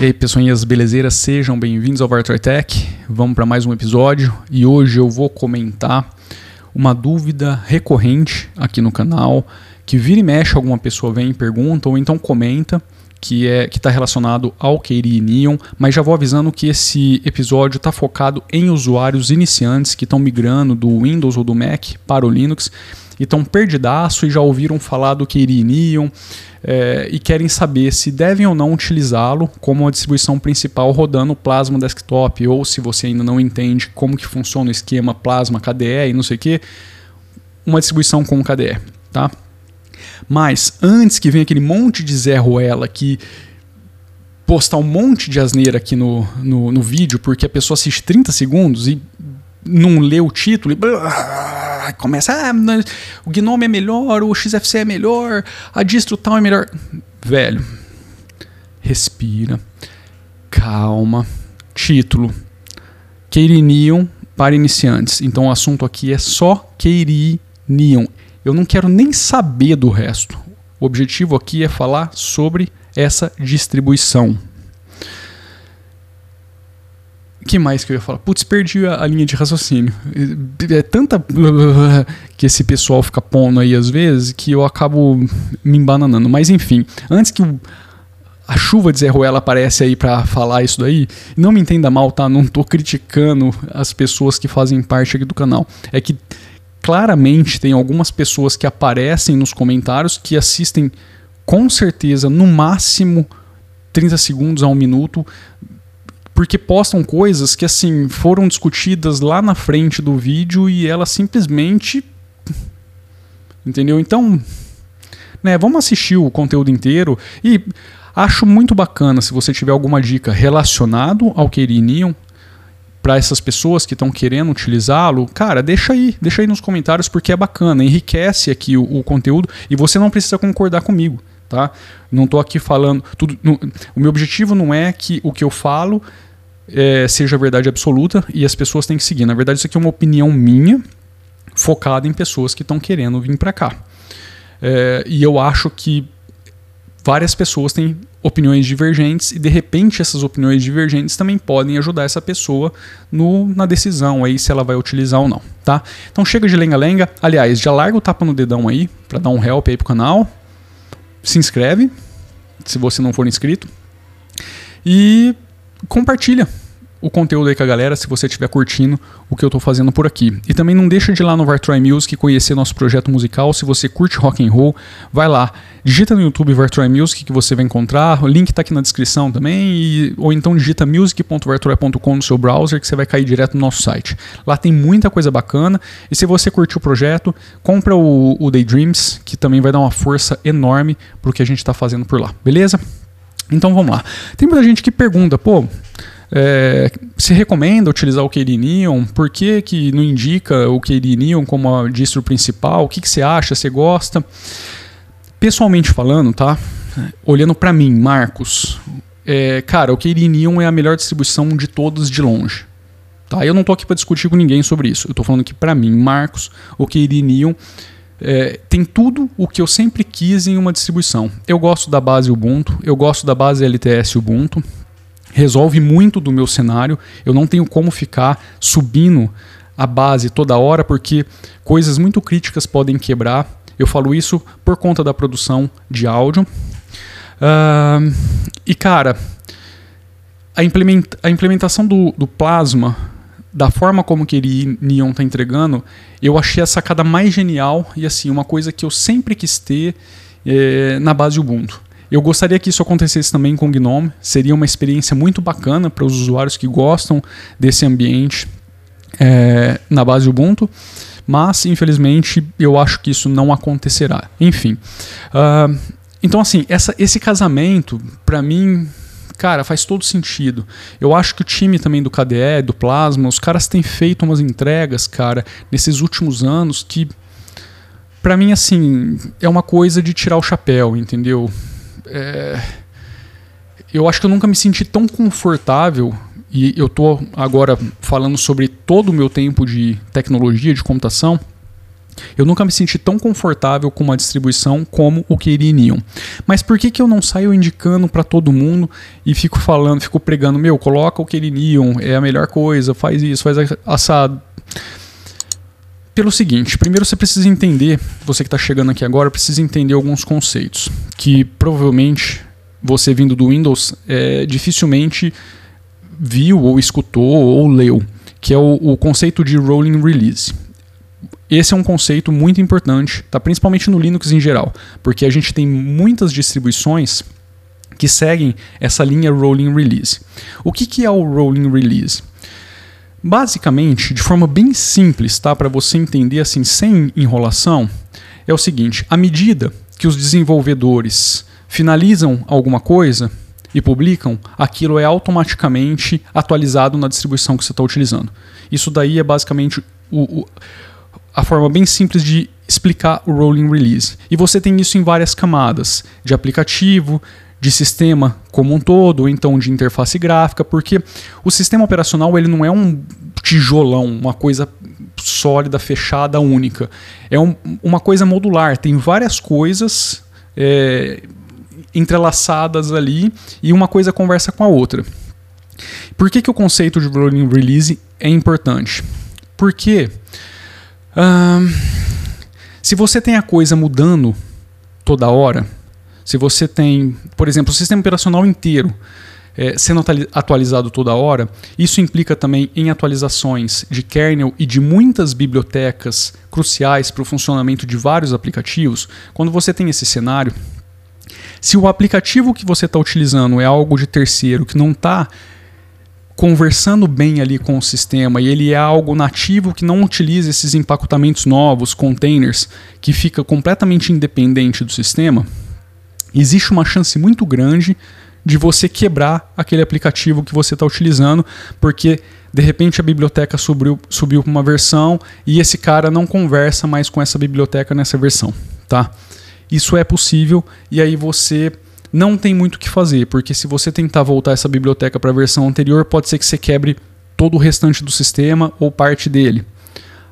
E aí, pessoinhas belezeiras, sejam bem-vindos ao Vartor Tech. Vamos para mais um episódio. E hoje eu vou comentar uma dúvida recorrente aqui no canal, que vira e mexe alguma pessoa vem e pergunta ou então comenta, que é que está relacionado ao Keiri Neon, mas já vou avisando que esse episódio está focado em usuários iniciantes que estão migrando do Windows ou do Mac para o Linux e estão perdidaço e já ouviram falar do Keiri Neon é, e querem saber se devem ou não utilizá-lo como a distribuição principal rodando Plasma Desktop ou se você ainda não entende como que funciona o esquema Plasma KDE e não sei o que, uma distribuição com KDE, tá? Mas antes que venha aquele monte de Zé Ruela que postar um monte de asneira aqui no, no, no vídeo porque a pessoa assiste 30 segundos e não lê o título e começa, ah, o Gnome é melhor, o XFC é melhor, a distro tal é melhor. Velho, respira, calma. Título: Keirinion para iniciantes. Então o assunto aqui é só Keirinion. Eu não quero nem saber do resto. O objetivo aqui é falar sobre essa distribuição que mais que eu ia falar? Putz, perdi a, a, linha de raciocínio. É tanta que esse pessoal fica pondo aí às vezes que eu acabo me embananando. Mas enfim, antes que o, a chuva de Zé Ruela aparece aí para falar isso daí, não me entenda mal, tá? Não tô criticando as pessoas que fazem parte aqui do canal. É que claramente tem algumas pessoas que aparecem nos comentários que assistem com certeza no máximo 30 segundos a um minuto porque postam coisas que assim foram discutidas lá na frente do vídeo e ela simplesmente entendeu? Então, né, vamos assistir o conteúdo inteiro e acho muito bacana se você tiver alguma dica relacionado ao Neon para essas pessoas que estão querendo utilizá-lo, cara, deixa aí, deixa aí nos comentários porque é bacana, enriquece aqui o, o conteúdo e você não precisa concordar comigo, tá? Não estou aqui falando tudo. o meu objetivo não é que o que eu falo é, seja verdade absoluta e as pessoas têm que seguir. Na verdade, isso aqui é uma opinião minha, focada em pessoas que estão querendo vir para cá. É, e eu acho que várias pessoas têm opiniões divergentes e de repente essas opiniões divergentes também podem ajudar essa pessoa no, na decisão aí se ela vai utilizar ou não, tá? Então chega de lenga-lenga. Aliás, já larga o tapa no dedão aí para dar um help aí pro canal. Se inscreve se você não for inscrito. E compartilha o conteúdo aí com a galera se você estiver curtindo o que eu estou fazendo por aqui. E também não deixa de ir lá no Vartroy Music conhecer nosso projeto musical. Se você curte rock and roll, vai lá, digita no YouTube Vartroy Music que você vai encontrar. O link está aqui na descrição também. E, ou então digita music.vartroy.com no seu browser que você vai cair direto no nosso site. Lá tem muita coisa bacana. E se você curtiu o projeto, compra o, o Daydreams, que também vai dar uma força enorme para o que a gente está fazendo por lá. Beleza? Então vamos lá. Tem muita gente que pergunta, pô, é, se recomenda utilizar o Neon? Por que, que não indica o Neon como a distro principal? O que, que você acha? Você gosta? Pessoalmente falando, tá? Olhando para mim, Marcos, é, cara, o Neon é a melhor distribuição de todas de longe. Tá? Eu não tô aqui para discutir com ninguém sobre isso. Eu tô falando que para mim, Marcos, o Neon é, tem tudo o que eu sempre quis em uma distribuição. Eu gosto da base Ubuntu, eu gosto da base LTS Ubuntu, resolve muito do meu cenário. Eu não tenho como ficar subindo a base toda hora, porque coisas muito críticas podem quebrar. Eu falo isso por conta da produção de áudio. Uh, e cara, a, implementa a implementação do, do Plasma da forma como que ele Neon tá entregando, eu achei a sacada mais genial e assim, uma coisa que eu sempre quis ter é, na base Ubuntu. Eu gostaria que isso acontecesse também com o Gnome, seria uma experiência muito bacana para os usuários que gostam desse ambiente é, na base Ubuntu, mas infelizmente eu acho que isso não acontecerá. Enfim, uh, então assim, essa, esse casamento, para mim, cara, faz todo sentido. Eu acho que o time também do KDE, do Plasma, os caras têm feito umas entregas, cara, nesses últimos anos que para mim assim, é uma coisa de tirar o chapéu, entendeu? É... Eu acho que eu nunca me senti tão confortável e eu tô agora falando sobre todo o meu tempo de tecnologia, de computação, Eu nunca me senti tão confortável com uma distribuição como o Keyri Neon. Mas por que, que eu não saio indicando para todo mundo e fico falando, fico pregando, meu, coloca o Keyri Neon, é a melhor coisa, faz isso, faz assado. Pelo seguinte, primeiro você precisa entender, você que está chegando aqui agora, precisa entender alguns conceitos que provavelmente você vindo do Windows é, dificilmente viu ou escutou ou leu, que é o, o conceito de rolling release. Esse é um conceito muito importante, tá? principalmente no Linux em geral, porque a gente tem muitas distribuições que seguem essa linha rolling release. O que, que é o rolling release? Basicamente, de forma bem simples, tá? para você entender assim sem enrolação, é o seguinte: à medida que os desenvolvedores finalizam alguma coisa e publicam, aquilo é automaticamente atualizado na distribuição que você está utilizando. Isso daí é basicamente o, o a forma bem simples de explicar o rolling release. E você tem isso em várias camadas, de aplicativo, de sistema como um todo, ou então de interface gráfica, porque o sistema operacional ele não é um tijolão, uma coisa sólida, fechada, única. É um, uma coisa modular, tem várias coisas é, entrelaçadas ali e uma coisa conversa com a outra. Por que, que o conceito de rolling release é importante? Porque se você tem a coisa mudando toda hora, se você tem, por exemplo, o sistema operacional inteiro é, sendo atualizado toda hora, isso implica também em atualizações de kernel e de muitas bibliotecas cruciais para o funcionamento de vários aplicativos. Quando você tem esse cenário, se o aplicativo que você está utilizando é algo de terceiro que não está conversando bem ali com o sistema e ele é algo nativo que não utiliza esses empacotamentos novos, containers, que fica completamente independente do sistema, existe uma chance muito grande de você quebrar aquele aplicativo que você está utilizando, porque de repente a biblioteca subiu, subiu para uma versão e esse cara não conversa mais com essa biblioteca nessa versão, tá? Isso é possível e aí você não tem muito o que fazer, porque se você tentar voltar essa biblioteca para a versão anterior, pode ser que você quebre todo o restante do sistema ou parte dele.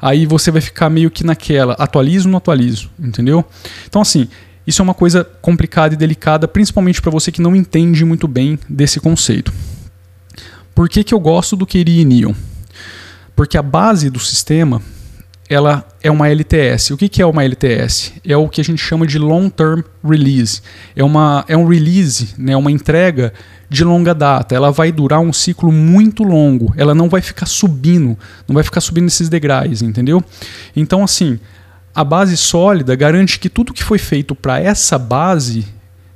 Aí você vai ficar meio que naquela, atualizo ou não atualizo, entendeu? Então assim, isso é uma coisa complicada e delicada, principalmente para você que não entende muito bem desse conceito. Por que, que eu gosto do Keri Neon? Porque a base do sistema ela é uma LTS. O que, que é uma LTS? É o que a gente chama de Long Term Release. É, uma, é um release, né, uma entrega de longa data. Ela vai durar um ciclo muito longo. Ela não vai ficar subindo, não vai ficar subindo esses degraus, entendeu? Então, assim, a base sólida garante que tudo que foi feito para essa base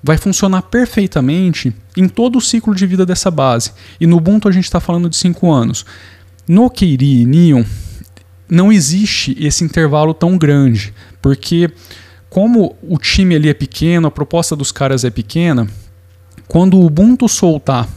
vai funcionar perfeitamente em todo o ciclo de vida dessa base. E no Ubuntu a gente está falando de 5 anos. No Keiri e Neon, não existe esse intervalo tão grande, porque como o time ali é pequeno, a proposta dos caras é pequena, quando o Ubuntu soltar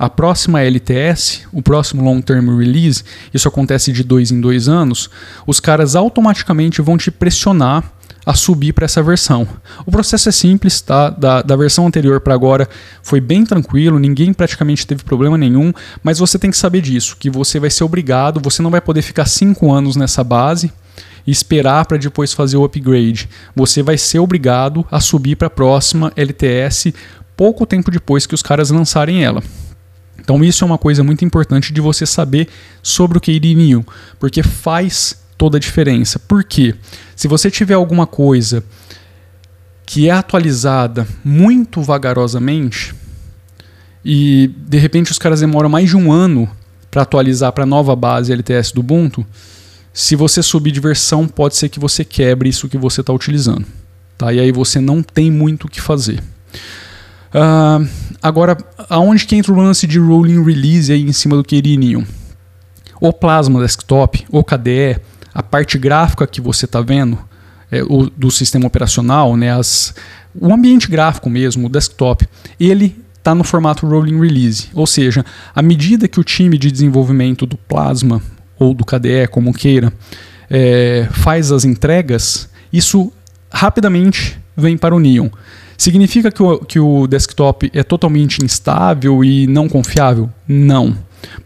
a próxima LTS, o próximo Long Term Release, isso acontece de dois em dois anos, os caras automaticamente vão te pressionar a subir para essa versão. O processo é simples, tá? Da, da versão anterior para agora foi bem tranquilo, ninguém praticamente teve problema nenhum, mas você tem que saber disso, que você vai ser obrigado, você não vai poder ficar cinco anos nessa base e esperar para depois fazer o upgrade. Você vai ser obrigado a subir para a próxima LTS pouco tempo depois que os caras lançarem ela. Então isso é uma coisa muito importante de você saber sobre o KD porque faz toda a diferença. Por quê? Se você tiver alguma coisa que é atualizada muito vagarosamente e de repente os caras demoram mais de um ano para atualizar para a nova base LTS do Ubuntu, se você subir de versão, pode ser que você quebre isso que você está utilizando. Tá? E aí você não tem muito o que fazer. Uh, agora, aonde que entra o lance de rolling release aí em cima do Querininho? O Plasma Desktop, o KDE, a parte gráfica que você está vendo é, o, do sistema operacional, né, as, o ambiente gráfico mesmo, o desktop, ele está no formato rolling release, ou seja, à medida que o time de desenvolvimento do Plasma ou do KDE, como queira, é, faz as entregas, isso rapidamente vem para o Neon. Significa que o, que o desktop é totalmente instável e não confiável? Não.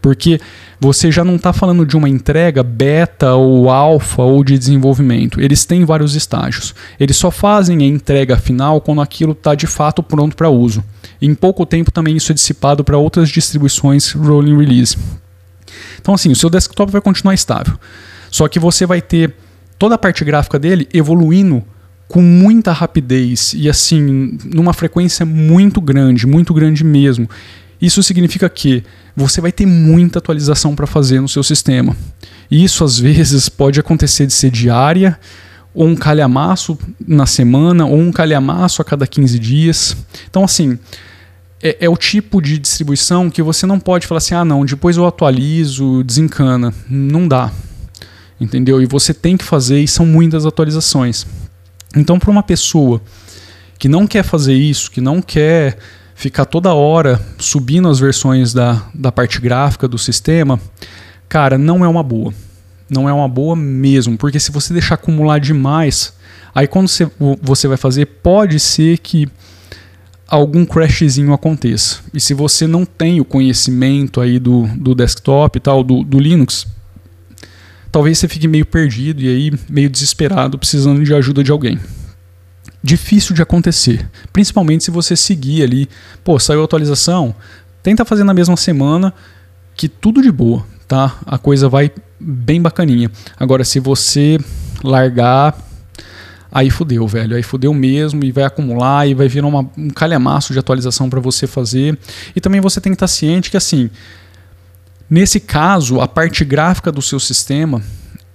Porque você já não está falando de uma entrega beta ou alfa ou de desenvolvimento. Eles têm vários estágios. Eles só fazem a entrega final quando aquilo está de fato pronto para uso. Em pouco tempo também isso é dissipado para outras distribuições rolling release. Então assim, o seu desktop vai continuar estável. Só que você vai ter toda a parte gráfica dele evoluindo com muita rapidez e assim, numa frequência muito grande, muito grande mesmo. Isso significa que você vai ter muita atualização para fazer no seu sistema. Isso às vezes pode acontecer de ser diária, ou um calhamaço na semana, ou um calhamaço a cada 15 dias. Então, assim, é, é, o tipo de distribuição que você não pode falar assim: ah, não, depois eu atualizo, desencana. Não dá. Entendeu? E você tem que fazer, e são muitas atualizações. Então, para uma pessoa que não quer fazer isso, que não quer ficar toda hora subindo as versões da, da parte gráfica do sistema, cara, não é uma boa. Não é uma boa mesmo, porque se você deixar acumular demais, aí quando você, você vai fazer, pode ser que algum crashzinho aconteça. E se você não tem o conhecimento aí do, do desktop e tal, do, do Linux, talvez você fique meio perdido e aí meio desesperado, precisando de ajuda de alguém. Difícil de acontecer, principalmente se você seguir ali, pô, saiu a atualização, tenta fazer na mesma semana que tudo de boa, tá? A coisa vai bem bacaninha. Agora, se você largar, aí fudeu, velho. Aí fudeu mesmo e vai acumular e vai vir uma, um calhamaço de atualização para você fazer. E também você tem que estar ciente que, assim, Nesse caso, a parte gráfica do seu sistema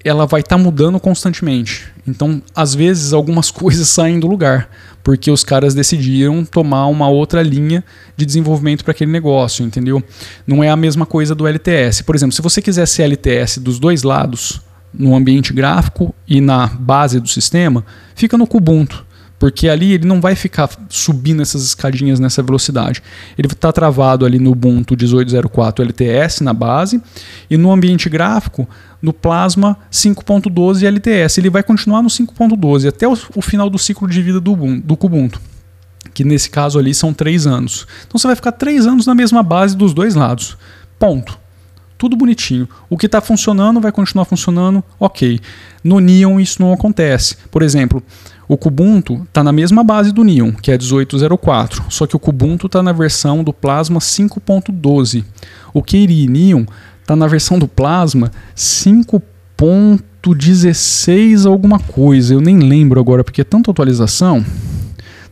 ela vai estar tá mudando constantemente. Então, às vezes, algumas coisas saem do lugar, porque os caras decidiram tomar uma outra linha de desenvolvimento para aquele negócio, entendeu? Não é a mesma coisa do LTS. Por exemplo, se você quiser ser LTS dos dois lados, no ambiente gráfico e na base do sistema, fica no Kubuntu porque ali ele não vai ficar subindo essas escadinhas nessa velocidade. Ele está travado ali no Ubuntu 18.04 LTS na base e no ambiente gráfico no Plasma 5.12 LTS. Ele vai continuar no 5.12 até o, o, final do ciclo de vida do, do Kubuntu, que nesse caso ali são três anos. Então você vai ficar três anos na mesma base dos dois lados. Ponto. Tudo bonitinho. O que está funcionando vai continuar funcionando, ok. No Neon isso não acontece. Por exemplo, o Kubuntu está na mesma base do Neon, que é 1804, só que o Kubuntu está na versão do Plasma 5.12. O Keri Neon está na versão do Plasma 5.16 alguma coisa, eu nem lembro agora porque é tanta atualização.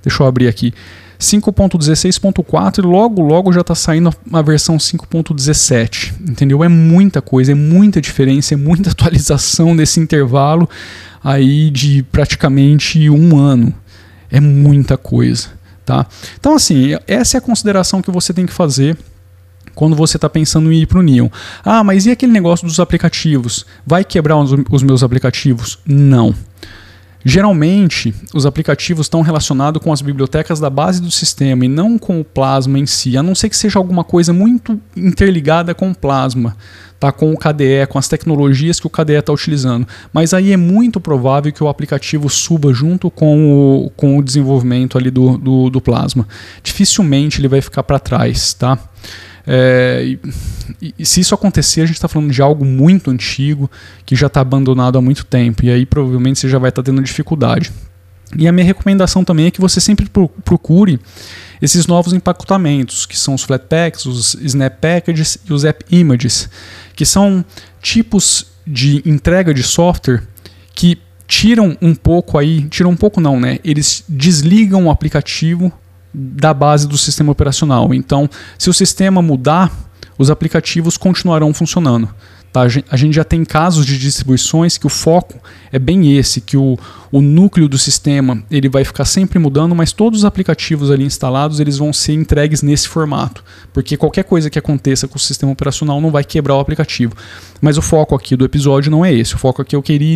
Deixa eu abrir aqui. 5.16.4 e logo logo já está saindo a versão 5.17, entendeu? É muita coisa, é muita diferença, é muita atualização nesse intervalo aí de praticamente um ano. É muita coisa, tá? Então assim, essa é a consideração que você tem que fazer quando você está pensando em ir para o Neon. Ah, mas e aquele negócio dos aplicativos? Vai quebrar os, os meus aplicativos? Não. Geralmente, os aplicativos estão relacionados com as bibliotecas da base do sistema e não com o Plasma em si, a não ser que seja alguma coisa muito interligada com o Plasma, tá? com o KDE, com as tecnologias que o KDE está utilizando. Mas aí é muito provável que o aplicativo suba junto com o, com o desenvolvimento ali do, do, do Plasma. Dificilmente ele vai ficar para trás. Tá? É, e, e, se isso acontecer, a gente está falando de algo muito antigo, que já está abandonado há muito tempo, e aí provavelmente você já vai estar tá tendo dificuldade. E a minha recomendação também é que você sempre procure esses novos empacotamentos, que são os Flatpaks, os Snap Packages e os App Images, que são tipos de entrega de software que tiram um pouco aí, tiram um pouco não, né? Eles desligam o aplicativo da base do sistema operacional. Então, se o sistema mudar, os aplicativos continuarão funcionando. Tá? A gente já tem casos de distribuições que o foco é bem esse, que o, o núcleo do sistema ele vai ficar sempre mudando, mas todos os aplicativos ali instalados eles vão ser entregues nesse formato, porque qualquer coisa que aconteça com o sistema operacional não vai quebrar o aplicativo. Mas o foco aqui do episódio não é esse, o foco aqui é o Keri.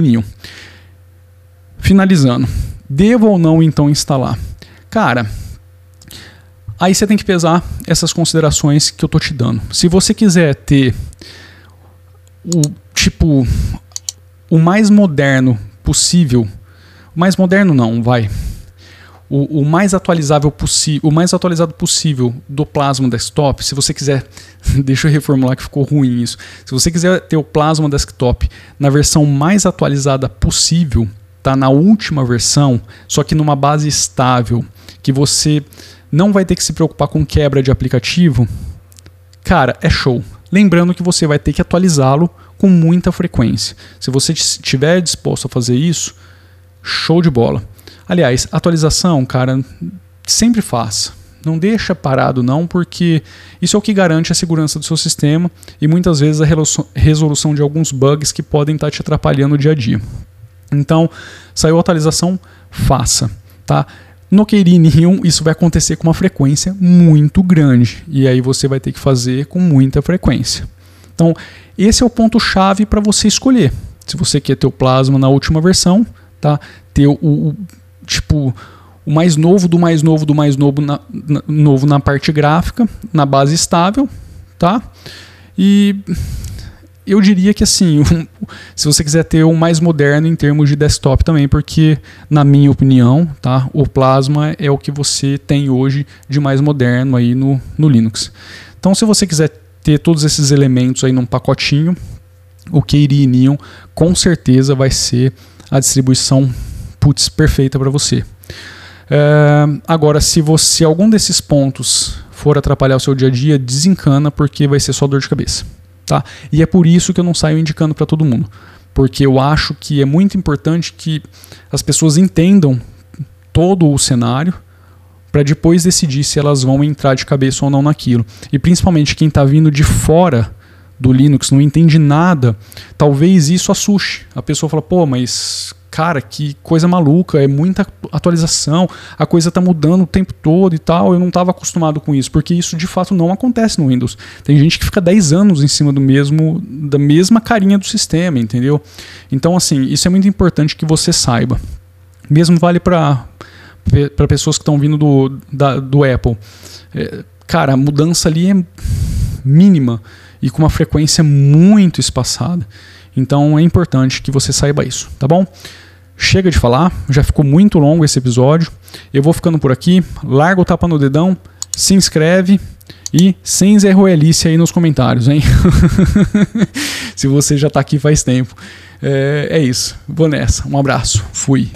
Finalizando, devo ou não então instalar? Cara, Aí você tem que pesar essas considerações que eu tô te dando. Se você quiser ter o tipo o mais moderno possível, o mais moderno não, vai. o, o, mais atualizável possível, o mais atualizado possível do Plasma Desktop, se você quiser, deixa eu reformular que ficou ruim isso. Se você quiser ter o Plasma Desktop na versão mais atualizada possível, tá na última versão, só que numa base estável, que você não vai ter que se preocupar com quebra de aplicativo, cara, é show. Lembrando que você vai ter que atualizá-lo com muita frequência. Se você estiver disposto a fazer isso, show de bola. Aliás, atualização, cara, sempre faça. Não deixa parado não, porque isso é o que garante a segurança do seu sistema e muitas vezes a resolução de alguns bugs que podem estar te atrapalhando no dia a dia. Então, saiu a atualização, faça, tá? No Keyring isso vai acontecer com uma frequência muito grande e aí você vai ter que fazer com muita frequência. Então, esse é o ponto chave para você escolher. Se você quer ter o plasma na última versão, tá? Ter o, o tipo o mais novo do mais novo do mais novo na, na, novo na parte gráfica, na base estável, tá? E eu diria que assim, um, se você quiser ter um mais moderno em termos de desktop também, porque na minha opinião, tá, o Plasma é o que você tem hoje de mais moderno aí no, no Linux. Então, se você quiser ter todos esses elementos aí num pacotinho, o Keyri Neon com certeza vai ser a distribuição putz, perfeita para você. É, agora, se você algum desses pontos for atrapalhar o seu dia a dia, desencana porque vai ser só dor de cabeça tá? E é por isso que eu não saio indicando para todo mundo, porque eu acho que é muito importante que as pessoas entendam todo o cenário para depois decidir se elas vão entrar de cabeça ou não naquilo. E principalmente quem está vindo de fora do Linux não entende nada, talvez isso assuste. A pessoa fala, pô, mas cara, que coisa maluca, é muita atualização, a coisa está mudando o tempo todo e tal. Eu não estava acostumado com isso, porque isso de fato não acontece no Windows. Tem gente que fica 10 anos em cima do mesmo da mesma carinha do sistema, entendeu? Então, assim, isso é muito importante que você saiba. Mesmo vale para para pessoas que estão vindo do, da, do Apple. É, cara, a mudança ali é mínima e com uma frequência muito espaçada. Então é importante que você saiba isso, tá bom? Chega de falar, já ficou muito longo esse episódio. Eu vou ficando por aqui. Larga o tapa no dedão, se inscreve e sem Zé Roelice aí nos comentários, hein? Se você já está aqui faz tempo. É, é isso. Vou nessa. Um abraço. Fui.